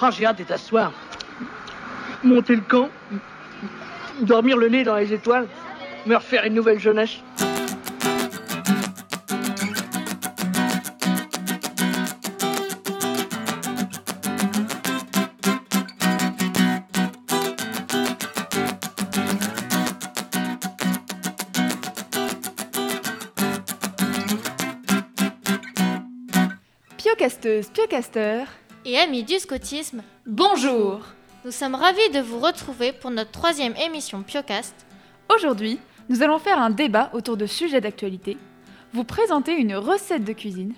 Ah, j'ai hâte d'être à soir. Monter le camp, dormir le nez dans les étoiles, me refaire une nouvelle jeunesse. Piocasteuse, piocaster, et amis du scoutisme, bonjour nous sommes ravis de vous retrouver pour notre troisième émission Piocast. Aujourd'hui, nous allons faire un débat autour de sujets d'actualité, vous présenter une recette de cuisine,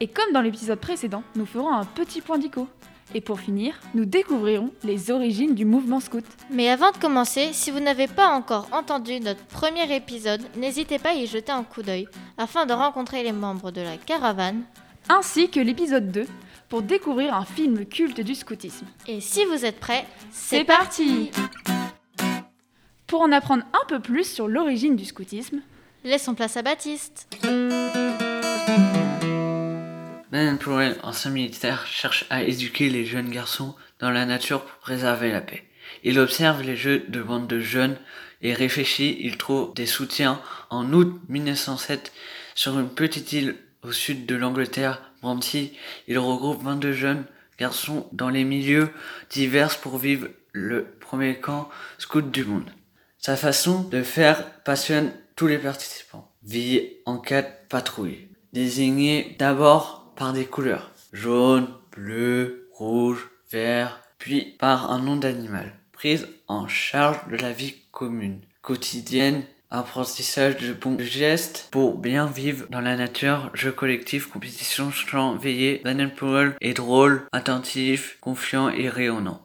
et comme dans l'épisode précédent, nous ferons un petit point d'ico. Et pour finir, nous découvrirons les origines du mouvement scout. Mais avant de commencer, si vous n'avez pas encore entendu notre premier épisode, n'hésitez pas à y jeter un coup d'œil afin de rencontrer les membres de la caravane, ainsi que l'épisode 2 pour découvrir un film culte du scoutisme. Et si vous êtes prêts, c'est parti Pour en apprendre un peu plus sur l'origine du scoutisme, laissons place à Baptiste. Ben Powell, ancien militaire, cherche à éduquer les jeunes garçons dans la nature pour préserver la paix. Il observe les jeux de bande de jeunes et réfléchit, il trouve des soutiens en août 1907 sur une petite île au sud de l'Angleterre, Il regroupe 22 jeunes garçons dans les milieux divers pour vivre le premier camp scout du monde. Sa façon de faire passionne tous les participants. Vie en quatre patrouilles, désignés d'abord par des couleurs jaune, bleu, rouge, vert, puis par un nom d'animal, prise en charge de la vie commune, quotidienne apprentissage de bons gestes pour bien vivre dans la nature, jeu collectif, compétition, chant, veillée, Daniel Powell est drôle, attentif, confiant et rayonnant.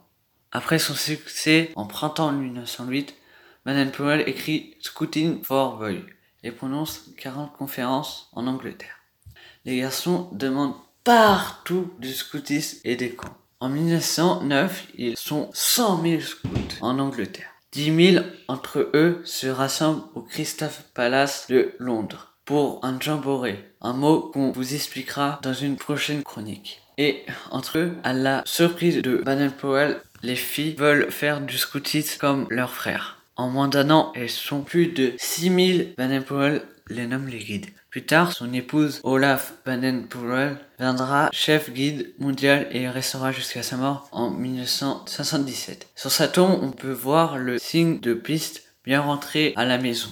Après son succès en printemps 1908, Baden Powell écrit Scouting for Boy et prononce 40 conférences en Angleterre. Les garçons demandent partout du scoutisme et des camps. En 1909, ils sont 100 000 scouts en Angleterre. Dix mille entre eux se rassemblent au Crystal Palace de Londres pour un jamboree, un mot qu'on vous expliquera dans une prochaine chronique. Et entre eux, à la surprise de Baden-Powell, les filles veulent faire du scoutisme comme leurs frères. En moins d'un an, elles sont plus de 6000 Baden-Powell les nomme les guides. Plus tard, son épouse Olaf Baden-Powell viendra chef guide mondial et restera jusqu'à sa mort en 1977. Sur sa tombe, on peut voir le signe de piste bien rentré à la maison.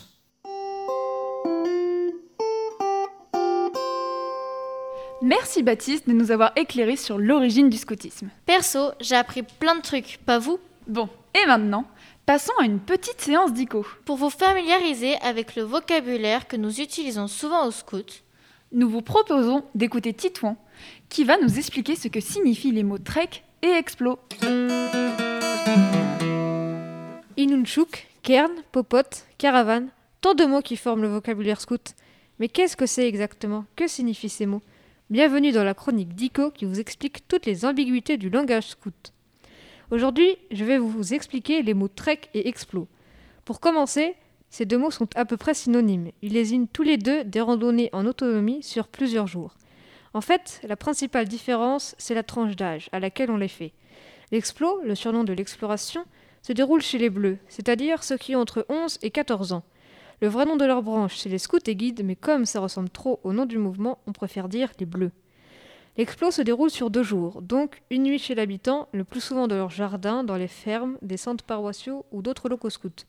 Merci Baptiste de nous avoir éclairé sur l'origine du scoutisme. Perso, j'ai appris plein de trucs, pas vous? Bon, et maintenant, Passons à une petite séance d'ICO. Pour vous familiariser avec le vocabulaire que nous utilisons souvent au scout, nous vous proposons d'écouter Titouan, qui va nous expliquer ce que signifient les mots trek et explo. Inunchuk, cairn, popote, caravane, tant de mots qui forment le vocabulaire scout. Mais qu'est-ce que c'est exactement? Que signifient ces mots? Bienvenue dans la chronique d'ICO qui vous explique toutes les ambiguïtés du langage scout. Aujourd'hui, je vais vous expliquer les mots trek et explo. Pour commencer, ces deux mots sont à peu près synonymes. Ils désignent tous les deux des randonnées en autonomie sur plusieurs jours. En fait, la principale différence, c'est la tranche d'âge à laquelle on les fait. L'explo, le surnom de l'exploration, se déroule chez les bleus, c'est-à-dire ceux qui ont entre 11 et 14 ans. Le vrai nom de leur branche, c'est les scouts et guides, mais comme ça ressemble trop au nom du mouvement, on préfère dire les bleus. L'explo se déroule sur deux jours, donc une nuit chez l'habitant, le plus souvent dans leur jardin, dans les fermes, des centres paroissiaux ou d'autres locaux scouts.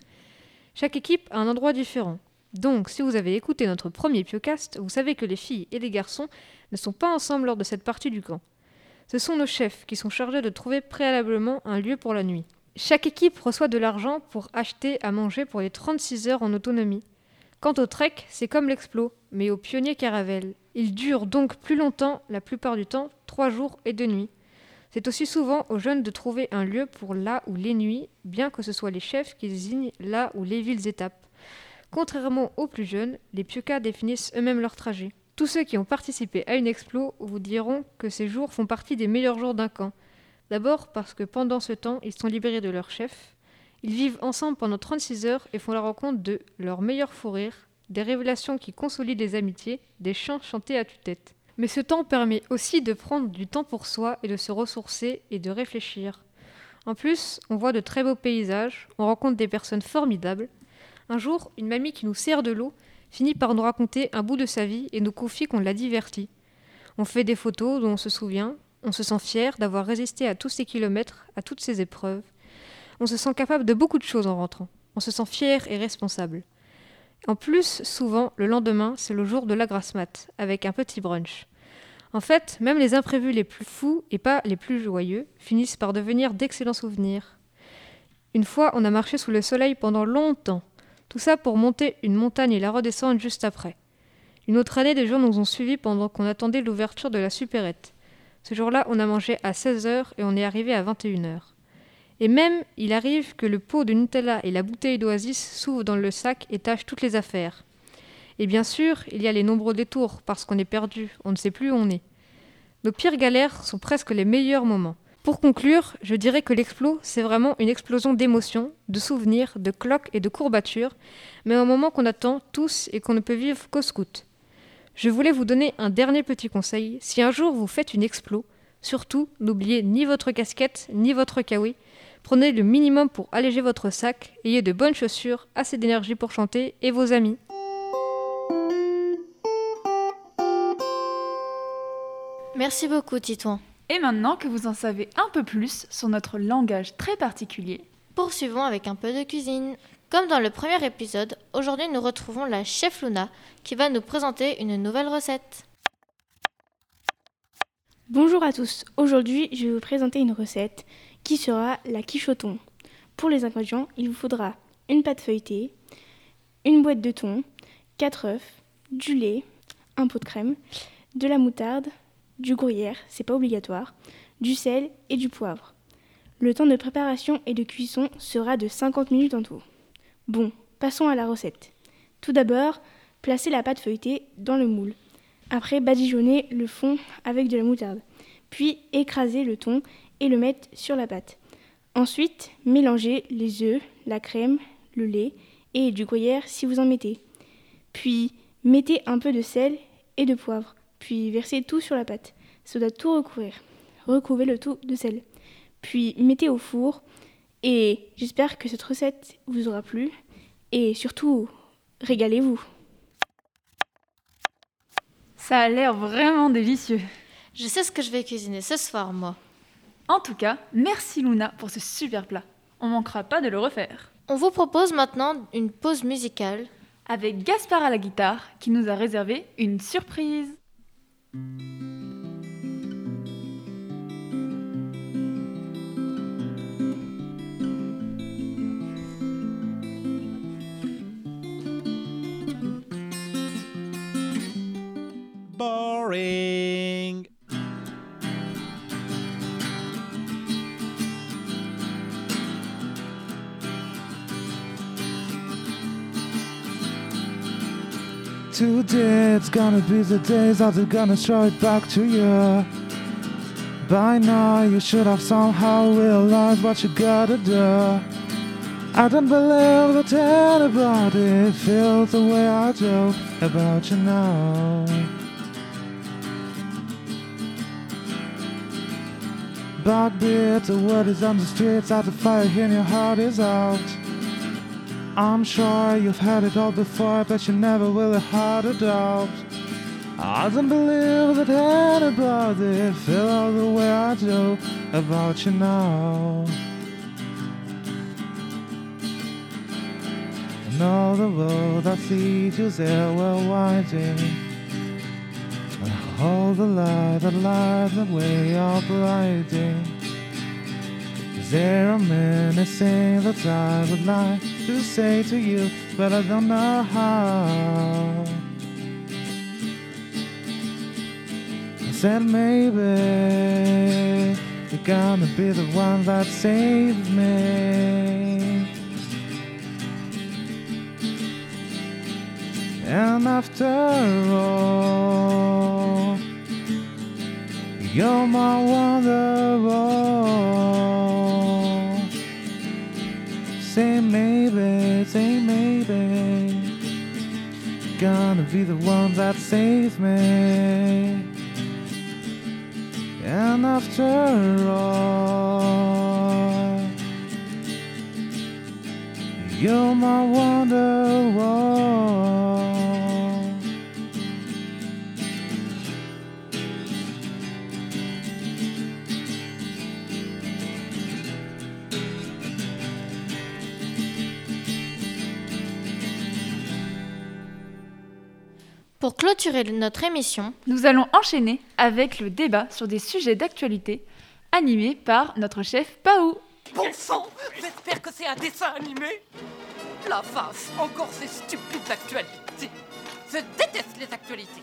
Chaque équipe a un endroit différent. Donc, si vous avez écouté notre premier Piocast, vous savez que les filles et les garçons ne sont pas ensemble lors de cette partie du camp. Ce sont nos chefs qui sont chargés de trouver préalablement un lieu pour la nuit. Chaque équipe reçoit de l'argent pour acheter à manger pour les 36 heures en autonomie. Quant au trek, c'est comme l'explo, mais au pionnier caravelle. Il dure donc plus longtemps, la plupart du temps, trois jours et deux nuits. C'est aussi souvent aux jeunes de trouver un lieu pour là ou les nuits, bien que ce soit les chefs qui désignent là ou les villes étapes. Contrairement aux plus jeunes, les piokas définissent eux-mêmes leur trajet. Tous ceux qui ont participé à une explo vous diront que ces jours font partie des meilleurs jours d'un camp. D'abord parce que pendant ce temps, ils sont libérés de leur chef. Ils vivent ensemble pendant 36 heures et font la rencontre de leur meilleur fou des révélations qui consolident les amitiés, des chants chantés à tue-tête. Mais ce temps permet aussi de prendre du temps pour soi et de se ressourcer et de réfléchir. En plus, on voit de très beaux paysages, on rencontre des personnes formidables. Un jour, une mamie qui nous sert de l'eau finit par nous raconter un bout de sa vie et nous confie qu'on l'a divertie. On fait des photos dont on se souvient, on se sent fier d'avoir résisté à tous ces kilomètres, à toutes ces épreuves. On se sent capable de beaucoup de choses en rentrant. On se sent fier et responsable. En plus, souvent, le lendemain, c'est le jour de la grasse mat, avec un petit brunch. En fait, même les imprévus les plus fous et pas les plus joyeux finissent par devenir d'excellents souvenirs. Une fois, on a marché sous le soleil pendant longtemps. Tout ça pour monter une montagne et la redescendre juste après. Une autre année, des gens nous ont suivis pendant qu'on attendait l'ouverture de la supérette. Ce jour-là, on a mangé à 16h et on est arrivé à 21h. Et même, il arrive que le pot de Nutella et la bouteille d'oasis s'ouvrent dans le sac et tachent toutes les affaires. Et bien sûr, il y a les nombreux détours, parce qu'on est perdu, on ne sait plus où on est. Nos pires galères sont presque les meilleurs moments. Pour conclure, je dirais que l'explo, c'est vraiment une explosion d'émotions, de souvenirs, de cloques et de courbatures, mais un moment qu'on attend tous et qu'on ne peut vivre qu'au scout. Je voulais vous donner un dernier petit conseil. Si un jour vous faites une explo, surtout n'oubliez ni votre casquette ni votre kawi, Prenez le minimum pour alléger votre sac, ayez de bonnes chaussures, assez d'énergie pour chanter et vos amis. Merci beaucoup, Titouan. Et maintenant que vous en savez un peu plus sur notre langage très particulier, Poursuivons avec un peu de cuisine. Comme dans le premier épisode, aujourd'hui nous retrouvons la chef Luna qui va nous présenter une nouvelle recette. Bonjour à tous, aujourd'hui je vais vous présenter une recette qui sera la thon. Pour les ingrédients, il vous faudra une pâte feuilletée, une boîte de thon, 4 œufs, du lait, un pot de crème, de la moutarde, du gruyère, c'est pas obligatoire, du sel et du poivre. Le temps de préparation et de cuisson sera de 50 minutes en tout. Bon, passons à la recette. Tout d'abord, placez la pâte feuilletée dans le moule. Après, badigeonnez le fond avec de la moutarde. Puis, écrasez le thon et le mettre sur la pâte. Ensuite, mélangez les œufs, la crème, le lait et du gruyère si vous en mettez. Puis, mettez un peu de sel et de poivre. Puis, versez tout sur la pâte. Ça doit tout recouvrir. Recouvrez le tout de sel puis mettez au four. Et j'espère que cette recette vous aura plu. Et surtout, régalez-vous. ça a l'air vraiment délicieux. Je sais ce que je vais cuisiner ce soir, moi. En tout cas, merci Luna pour ce super plat. On manquera pas de le refaire. On vous propose maintenant une pause musicale. Avec Gaspard à la guitare qui nous a réservé une surprise. boring. Today it's gonna be the days that they're gonna show it back to you. By now you should have somehow realized what you gotta do. I don't believe that anybody feels the way I do about you now. Backbeat, the word is on the streets, at the fire in your heart is out. I'm sure you've had it all before, but you never really had a doubt. I don't believe that anybody feel the way I do about you now. And all the road that leads you there were winding. And all the light that lights the way you're blinding. There are many things that I would like to say to you, but I don't know how. I said maybe you're gonna be the one that saves me. And after all, you're my wonderful. it's a maybe. Gonna be the ones that save me. And after all, you're my wonder. Pour clôturer notre émission, Nous allons enchaîner avec le débat sur des sujets d'actualité animé par notre chef Paou. Bon sang J'espère que c'est un dessin animé La face, encore ces stupides actualités Je déteste les actualités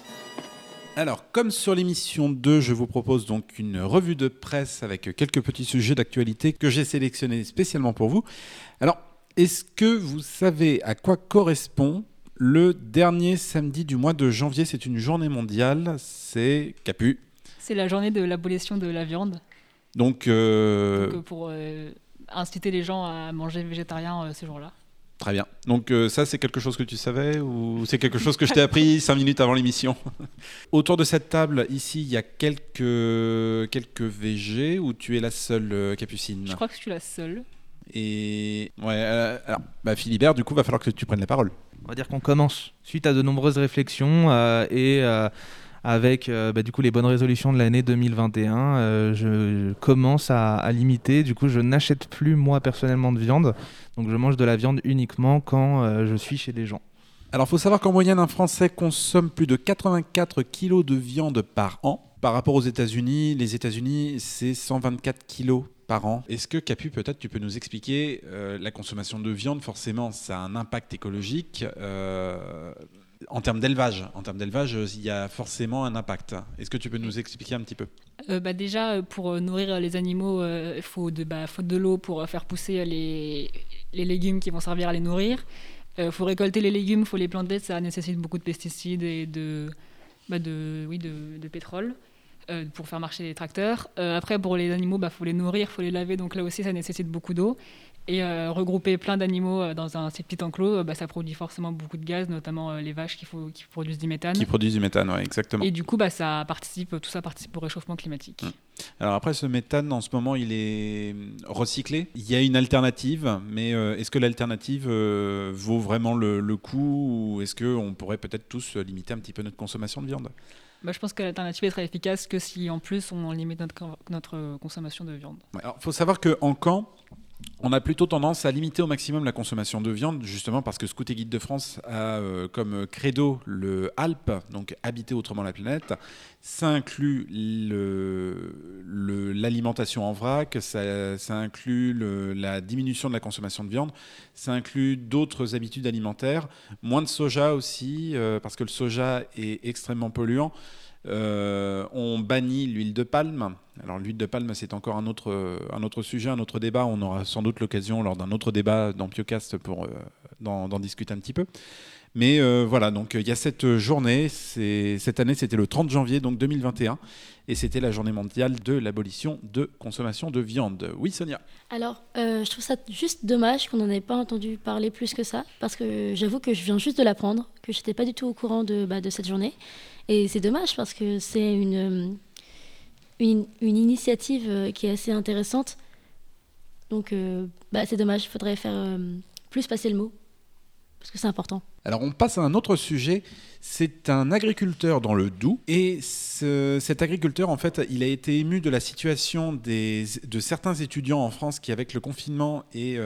Alors, comme sur l'émission 2, je vous propose donc une revue de presse avec quelques petits sujets d'actualité que j'ai sélectionnés spécialement pour vous. Alors, est-ce que vous savez à quoi correspond le dernier samedi du mois de janvier C'est une journée mondiale, c'est Capu. C'est la journée de l'abolition de la viande. Donc, euh, Donc, euh, pour euh, inciter les gens à manger végétarien euh, ce jour-là. très bien. Donc, euh, ça, c'est quelque chose que tu savais ou c'est quelque chose que je t'ai appris cinq minutes avant l'émission? Autour de cette table, ici, il y a quelques, quelques VG où tu es la seule euh, Capucine? Je crois que je suis la seule. Et ouais, euh, alors, bah, Philibert, du coup, va falloir que tu prennes la parole. On va dire qu'on commence suite à de nombreuses réflexions euh, et euh, avec euh, bah, du coup les bonnes résolutions de l'année 2021, euh, je commence à, limiter. Du coup, je n'achète plus moi personnellement de viande, donc je mange de la viande uniquement quand je suis chez des gens. Alors, faut savoir qu'en moyenne, un Français consomme plus de 84 kilos de viande par an. Par rapport aux États-Unis, les États-Unis, c'est 124 kilos par an. Est-ce que, Capu, peut-être tu peux nous expliquer euh, la consommation de viande Forcément, ça a un impact écologique. euh, en termes d'élevage, en termes d'élevage, euh, il y a forcément un impact. Est-ce que tu peux nous expliquer un petit peu? Euh, bah, déjà, pour nourrir les animaux, euh, il faut de, bah, faut de l'eau pour faire pousser les, les légumes qui vont servir à les nourrir. Il faut récolter les légumes, il faut les planter, ça nécessite beaucoup de pesticides et de, bah, de, oui, de, de pétrole euh, pour faire marcher les tracteurs. Euh, après, pour les animaux, il bah, faut les nourrir, il faut les laver, donc là aussi, ça nécessite beaucoup d'eau. Et euh, regrouper plein d'animaux dans un si petit enclos, bah, ça produit forcément beaucoup de gaz, notamment les vaches qui, faut, qui produisent du méthane. Qui produisent du méthane, ouais, exactement. Et du coup, bah, ça participe, tout ça participe au réchauffement climatique. Mm. Alors après, ce méthane, en ce moment, il est recyclé. Il y a une alternative, mais est-ce que l'alternative vaut vraiment le, le coup ou est-ce qu'on pourrait peut-être tous limiter un petit peu notre consommation de viande? Bah, je pense que l'alternative est très efficace que si en plus on limite notre, co- notre consommation de viande. Alors, faut savoir qu'en camp, on a plutôt tendance à limiter au maximum la consommation de viande, justement parce que Scout et Guide de France a euh, comme credo le HALP, donc habiter autrement la planète. Ça inclut l'alimentation en vrac, ça, inclut la diminution de la consommation de viande, ça inclut d'autres habitudes alimentaires, moins de soja aussi, euh, parce que le soja est extrêmement polluant. Euh, on bannit l'huile de palme. Alors l'huile de palme, c'est encore un autre, un autre sujet, un autre débat. On aura sans doute l'occasion lors d'un autre débat dans Piocast pour euh, d'en discuter un petit peu. Mais euh, voilà, donc il y a cette journée. Cette année, c'était le 30 janvier, donc 2021, et c'était la journée mondiale de l'abolition de consommation de viande. Oui, Sonia. Alors, je trouve ça juste dommage qu'on n'en ait pas entendu parler plus que ça, parce que j'avoue que je viens juste de l'apprendre, que je n'étais pas du tout au courant de, bah, de cette journée. Et c'est dommage parce que c'est une, une, initiative euh, qui est assez intéressante. Donc, euh, bah, c'est dommage, il faudrait faire euh, plus passer le mot, parce que c'est important. Alors on passe à un autre sujet. C'est un agriculteur dans le Doubs. Et ce- cet agriculteur, en fait, il a été ému de la situation des, de certains étudiants en France qui, avec le confinement et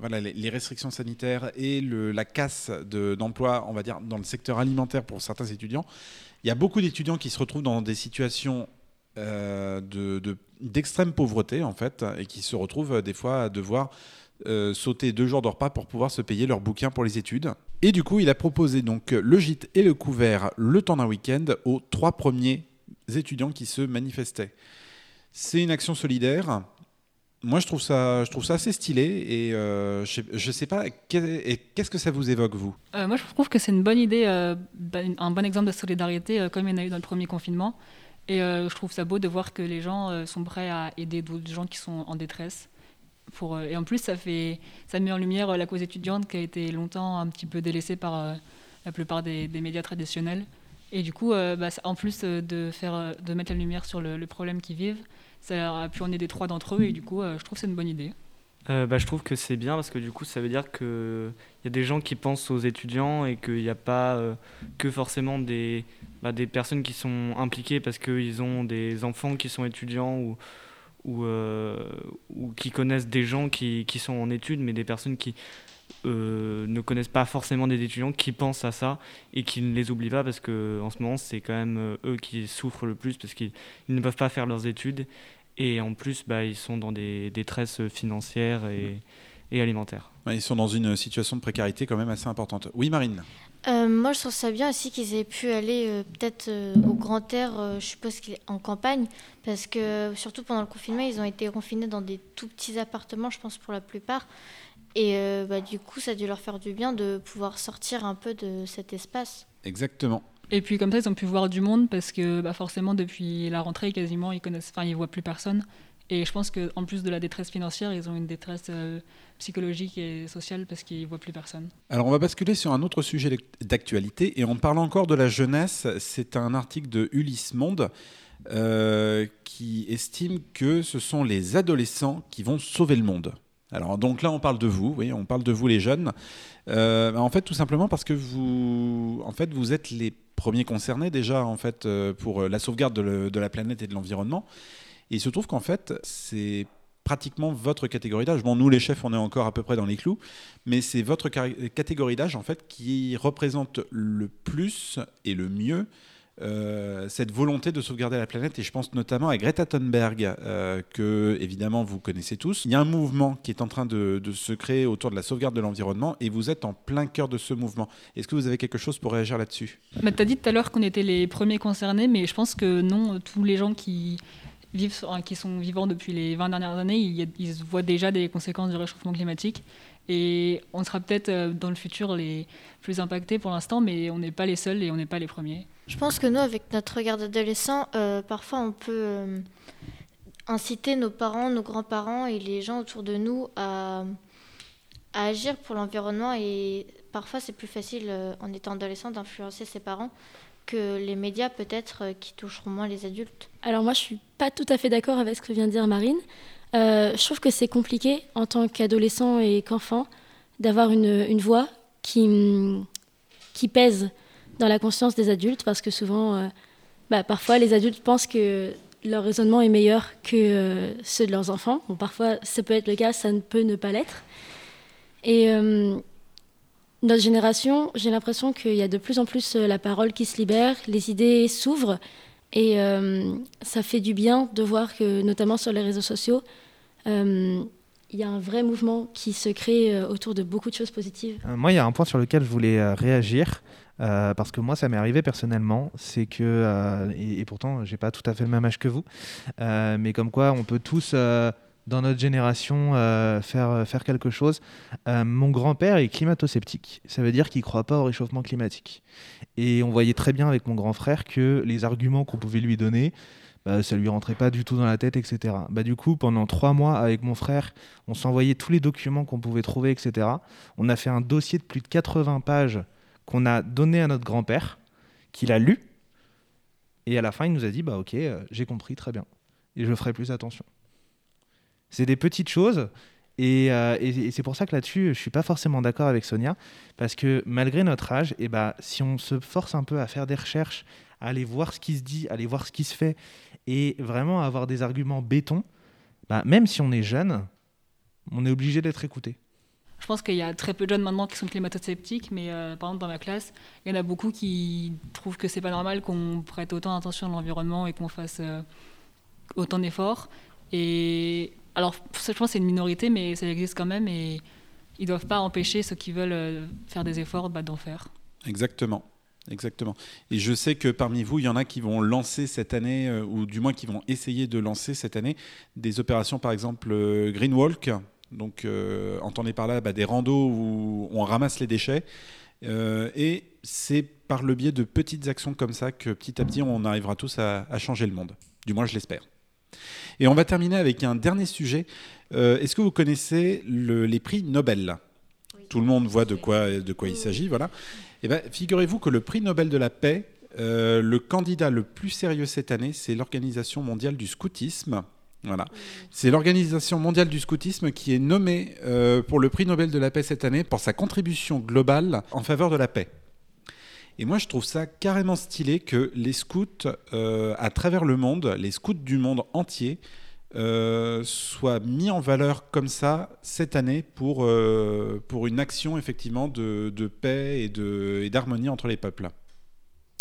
voilà, les, restrictions sanitaires et le- la casse de- d'emplois, on va dire, dans le secteur alimentaire pour certains étudiants, il y a beaucoup d'étudiants qui se retrouvent dans des situations euh, de- de- d'extrême pauvreté, en fait, et qui se retrouvent euh, des fois à devoir euh, sauter deux jours de repas pour pouvoir se payer leurs bouquins pour les études. Et du coup, il a proposé donc le gîte et le couvert le temps d'un week-end aux trois premiers étudiants qui se manifestaient. C'est une action solidaire. Moi, je trouve ça, je trouve ça assez stylé et euh, je, je sais pas qu'est-ce que ça vous évoque vous? Euh, moi, je trouve que c'est une bonne idée, euh, bah, un bon exemple de solidarité, comme il y en a eu dans le premier confinement. Et je trouve ça beau de voir que les gens sont prêts à aider d'autres gens qui sont en détresse. Et en plus, ça, fait, ça met en lumière la cause étudiante qui a été longtemps un petit peu délaissée par la plupart des, médias traditionnels. Et du coup, bah, en plus de, faire, de mettre la lumière sur le problème qu'ils vivent, ça a pu en aider trois d'entre eux. Et du coup, euh, je trouve que c'est une bonne idée. Euh, bah, je trouve que c'est bien parce que du coup, ça veut dire qu'il y a des gens qui pensent aux étudiants et qu'il n'y a pas euh, que forcément des, bah, des personnes qui sont impliquées parce qu'ils ont des enfants qui sont étudiants ou, ou, qui connaissent des gens qui, qui sont en études, mais des personnes qui euh, ne connaissent pas forcément des étudiants, qui pensent à ça et qui ne les oublient pas parce que en ce moment, c'est quand même euh, eux qui souffrent le plus parce qu'ils ils ne peuvent pas faire leurs études. Et en plus, bah, ils sont dans des détresses financières et, et alimentaires. Ouais, ils sont dans une situation de précarité quand même assez importante. Oui, Marine Euh, moi, je trouve ça bien aussi qu'ils aient pu aller euh, peut-être euh, au grand air, euh, je suppose qu'il est en campagne, parce que surtout pendant le confinement, ils ont été confinés dans des tout petits appartements, je pense pour la plupart. Et euh, bah, du coup, ça a dû leur faire du bien de pouvoir sortir un peu de cet espace. Exactement. Et puis comme ça, ils ont pu voir du monde parce que bah, forcément, depuis la rentrée, quasiment, ils connaissent, enfin, ils voient plus personne. Et je pense qu'en plus de la détresse financière, ils ont une détresse euh, psychologique et sociale parce qu'ils voient plus personne. Alors on va basculer sur un autre sujet d'ac- d'actualité et on parle encore de la jeunesse. C'est un article de Ulysse Monde euh, qui estime que ce sont les adolescents qui vont sauver le monde. Alors donc là on parle de vous, oui, on parle de vous les jeunes. Euh, en fait tout simplement parce que vous, en fait vous êtes les premiers concernés déjà en fait euh, pour la sauvegarde de, la planète et de l'environnement. Et il se trouve qu'en fait c'est pratiquement votre catégorie d'âge. Bon, nous les chefs, on est encore à peu près dans les clous, mais c'est votre catégorie d'âge en fait qui représente le plus et le mieux euh, cette volonté de sauvegarder la planète. Et je pense notamment à Greta Thunberg, euh, que évidemment vous connaissez tous. Il y a un mouvement qui est en train de, se créer autour de la sauvegarde de l'environnement, et vous êtes en plein cœur de ce mouvement. Est-ce que vous avez quelque chose pour réagir là-dessus? Bah, tu as dit tout à l'heure qu'on était les premiers concernés, mais je pense que non, tous les gens qui, vivent, qui sont vivants depuis les 20 dernières années, il y a- ils voient déjà des conséquences du réchauffement climatique. Et on sera peut-être euh, dans le futur les plus impactés pour l'instant, mais on n'est pas les seuls et on n'est pas les premiers. Je pense que nous, avec notre regard d'adolescent, euh, parfois on peut euh, inciter nos parents, nos grands-parents et les gens autour de nous à, agir pour l'environnement. Et parfois, c'est plus facile, euh, en étant adolescent, d'influencer ses parents que les médias, peut-être, qui toucheront moins les adultes. Alors moi, je suis pas tout à fait d'accord avec ce que vient de dire Marine. Je trouve que c'est compliqué en tant qu'adolescent et qu'enfant d'avoir une, voix qui pèse dans la conscience des adultes parce que souvent, euh, bah, parfois, les adultes pensent que leur raisonnement est meilleur que euh, ceux de leurs enfants. Bon, parfois, ça peut être le cas, ça ne peut ne pas l'être. Et euh, notre génération, j'ai l'impression qu'il y a de plus en plus euh, la parole qui se libère, les idées s'ouvrent. Et ça fait du bien de voir que, notamment sur les réseaux sociaux, il y a un vrai mouvement qui se crée autour de beaucoup de choses positives. Moi, il y a un point sur lequel je voulais réagir. Euh, parce que moi, ça m'est arrivé personnellement, c'est que, euh, et, et pourtant, j'ai pas tout à fait le même âge que vous, euh, mais comme quoi, on peut tous, dans notre génération, faire, faire quelque chose. Mon grand-père est climato-sceptique, ça veut dire qu'il croit pas au réchauffement climatique. Et on voyait très bien avec mon grand frère que les arguments qu'on pouvait lui donner, bah, ça lui rentrait pas du tout dans la tête, etc. Bah, du coup, pendant trois mois, avec mon frère, on s'envoyait tous les documents qu'on pouvait trouver, etc. On a fait un dossier de plus de 80 pages qu'on a donné à notre grand-père, qu'il a lu. Et à la fin, il nous a dit, bah ok, euh, j'ai compris, très bien. Et je ferai plus attention. C'est des petites choses. Et, euh, et- c'est pour ça que là-dessus, je suis pas forcément d'accord avec Sonia, parce que malgré notre âge, et bah, si on se force un peu à faire des recherches, à aller voir ce qui se dit, à aller voir ce qui se fait, et vraiment avoir des arguments béton, bah, même si on est jeune, on est obligé d'être écouté. Je pense qu'il y a très peu de jeunes maintenant qui sont climato-sceptiques, mais euh, par exemple dans ma classe, il y en a beaucoup qui trouvent que c'est pas normal qu'on prête autant attention à l'environnement et qu'on fasse euh, autant d'efforts. Et alors, je pense que c'est une minorité, mais ça existe quand même et ils doivent pas empêcher ceux qui veulent euh, faire des efforts bah, d'en faire. Exactement. Exactement. Et je sais que parmi vous, il y en a qui vont lancer cette année, ou du moins qui vont essayer de lancer cette année, des opérations, par exemple euh, Green Walk. Donc, euh, entendez par là bah, des randos où on ramasse les déchets. Euh, et c'est par le biais de petites actions comme ça que petit à petit, on arrivera tous à, à changer le monde. Du moins, je l'espère. Et on va terminer avec un dernier sujet. Euh, Est-ce que vous connaissez le- les prix Nobel? Tout le monde voit de quoi, de quoi il s'agit. Voilà. Eh ben, figurez-vous que le prix Nobel de la paix euh, le candidat le plus sérieux cette année, c'est l'Organisation mondiale du scoutisme. Voilà. C'est l'Organisation mondiale du scoutisme qui est nommée euh, pour le prix Nobel de la paix cette année pour sa contribution globale en faveur de la paix. Et moi, je trouve ça carrément stylé que les scouts euh, à travers le monde, les scouts du monde entier, euh, soient mis en valeur comme ça cette année pour, une action effectivement de, paix et d'harmonie entre les peuples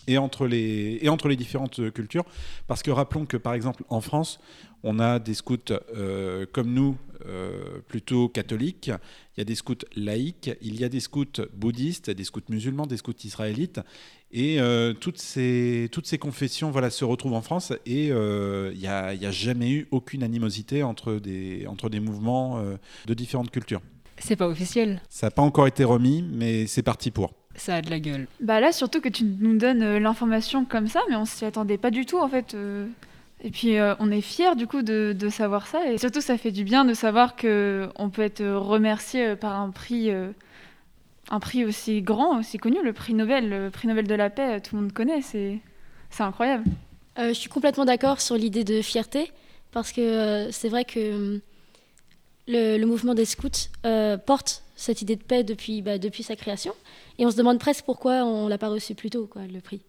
et entre les, et entre les différentes cultures. Parce que rappelons que, par exemple, en France, on a des scouts euh, comme nous, euh, plutôt catholiques. Il y a des scouts laïcs, il y a des scouts bouddhistes, des scouts musulmans, des scouts israélites. Et euh, toutes, ces, toutes ces confessions voilà, se retrouvent en France et euh, il n'y a, a jamais eu aucune animosité entre des, entre des mouvements euh, de différentes cultures. C'est pas officiel. Ça n'a pas encore été remis, mais c'est parti pour. Ça a de la gueule. Bah là, surtout que tu nous donnes euh, l'information comme ça, mais on s'y attendait pas du tout en fait. euh. Et puis euh, on est fiers du coup de, de savoir ça, et surtout ça fait du bien de savoir que on peut être remercié par un prix, euh, un prix aussi grand, aussi connu, le prix Nobel, le prix Nobel de la paix, tout le monde connaît, c'est c'est incroyable. Euh, je suis complètement d'accord sur l'idée de fierté, parce que euh, c'est vrai que hum, le, le mouvement des scouts euh, porte cette idée de paix depuis, bah, depuis sa création, et on se demande presque pourquoi on l'a pas reçu plus tôt, quoi, le prix.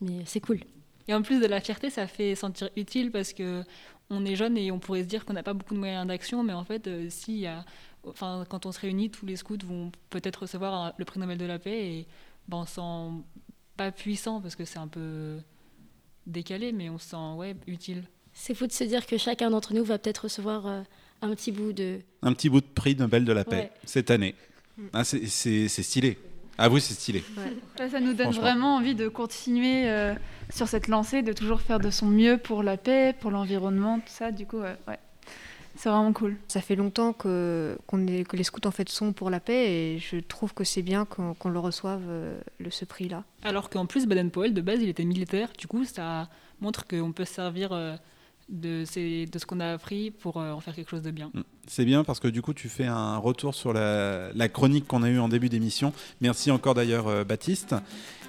Mais c'est cool. Et en plus de la fierté, ça fait sentir utile parce que on est jeune et on pourrait se dire qu'on n'a pas beaucoup de moyens d'action, mais en fait, euh, si, il y a, enfin, quand on se réunit, tous les scouts vont peut-être recevoir un- le prix Nobel de la paix et ben, on se sent pas puissant parce que c'est un peu décalé, mais on se sent ouais, utile. C'est fou de se dire que chacun d'entre nous va peut-être recevoir euh, un petit bout de... Un petit bout de prix Nobel de la paix Ouais. cette année. Ah, c'est- c'est c'est stylé. Ah oui, c'est stylé. Ça nous donne vraiment envie de continuer euh, sur cette lancée, de toujours faire de son mieux pour la paix, pour l'environnement, tout ça. Du coup, euh, ouais, c'est vraiment cool. Ça fait longtemps que, qu'on est- que les scouts en fait sont pour la paix et je trouve que c'est bien qu'on, le reçoive euh, le, ce prix-là. Alors qu'en plus, Baden-Powell, de base, il était militaire. Du coup, ça montre qu'on peut se servir euh, de, ces- de ce qu'on a appris pour euh, en faire quelque chose de bien. C'est bien parce que du coup, tu fais un retour sur la, la chronique qu'on a eue en début d'émission. Merci encore d'ailleurs, euh, Baptiste.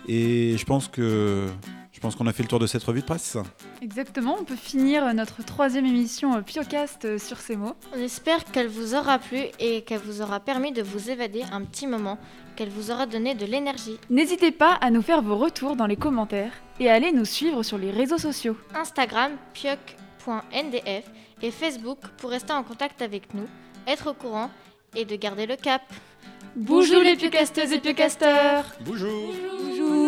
Et je pense que je pense qu'on a fait le tour de cette revue de presse. Exactement, on peut finir notre troisième émission euh, Piocast sur ces mots. On espère qu'elle vous aura plu et qu'elle vous aura permis de vous évader un petit moment, qu'elle vous aura donné de l'énergie. N'hésitez pas à nous faire vos retours dans les commentaires et à aller nous suivre sur les réseaux sociaux. Instagram pioc.ndf et Facebook pour rester en contact avec nous, être au courant et de garder le cap. Bonjour les piocasteuses et piocasteurs Bonjour. Bonjour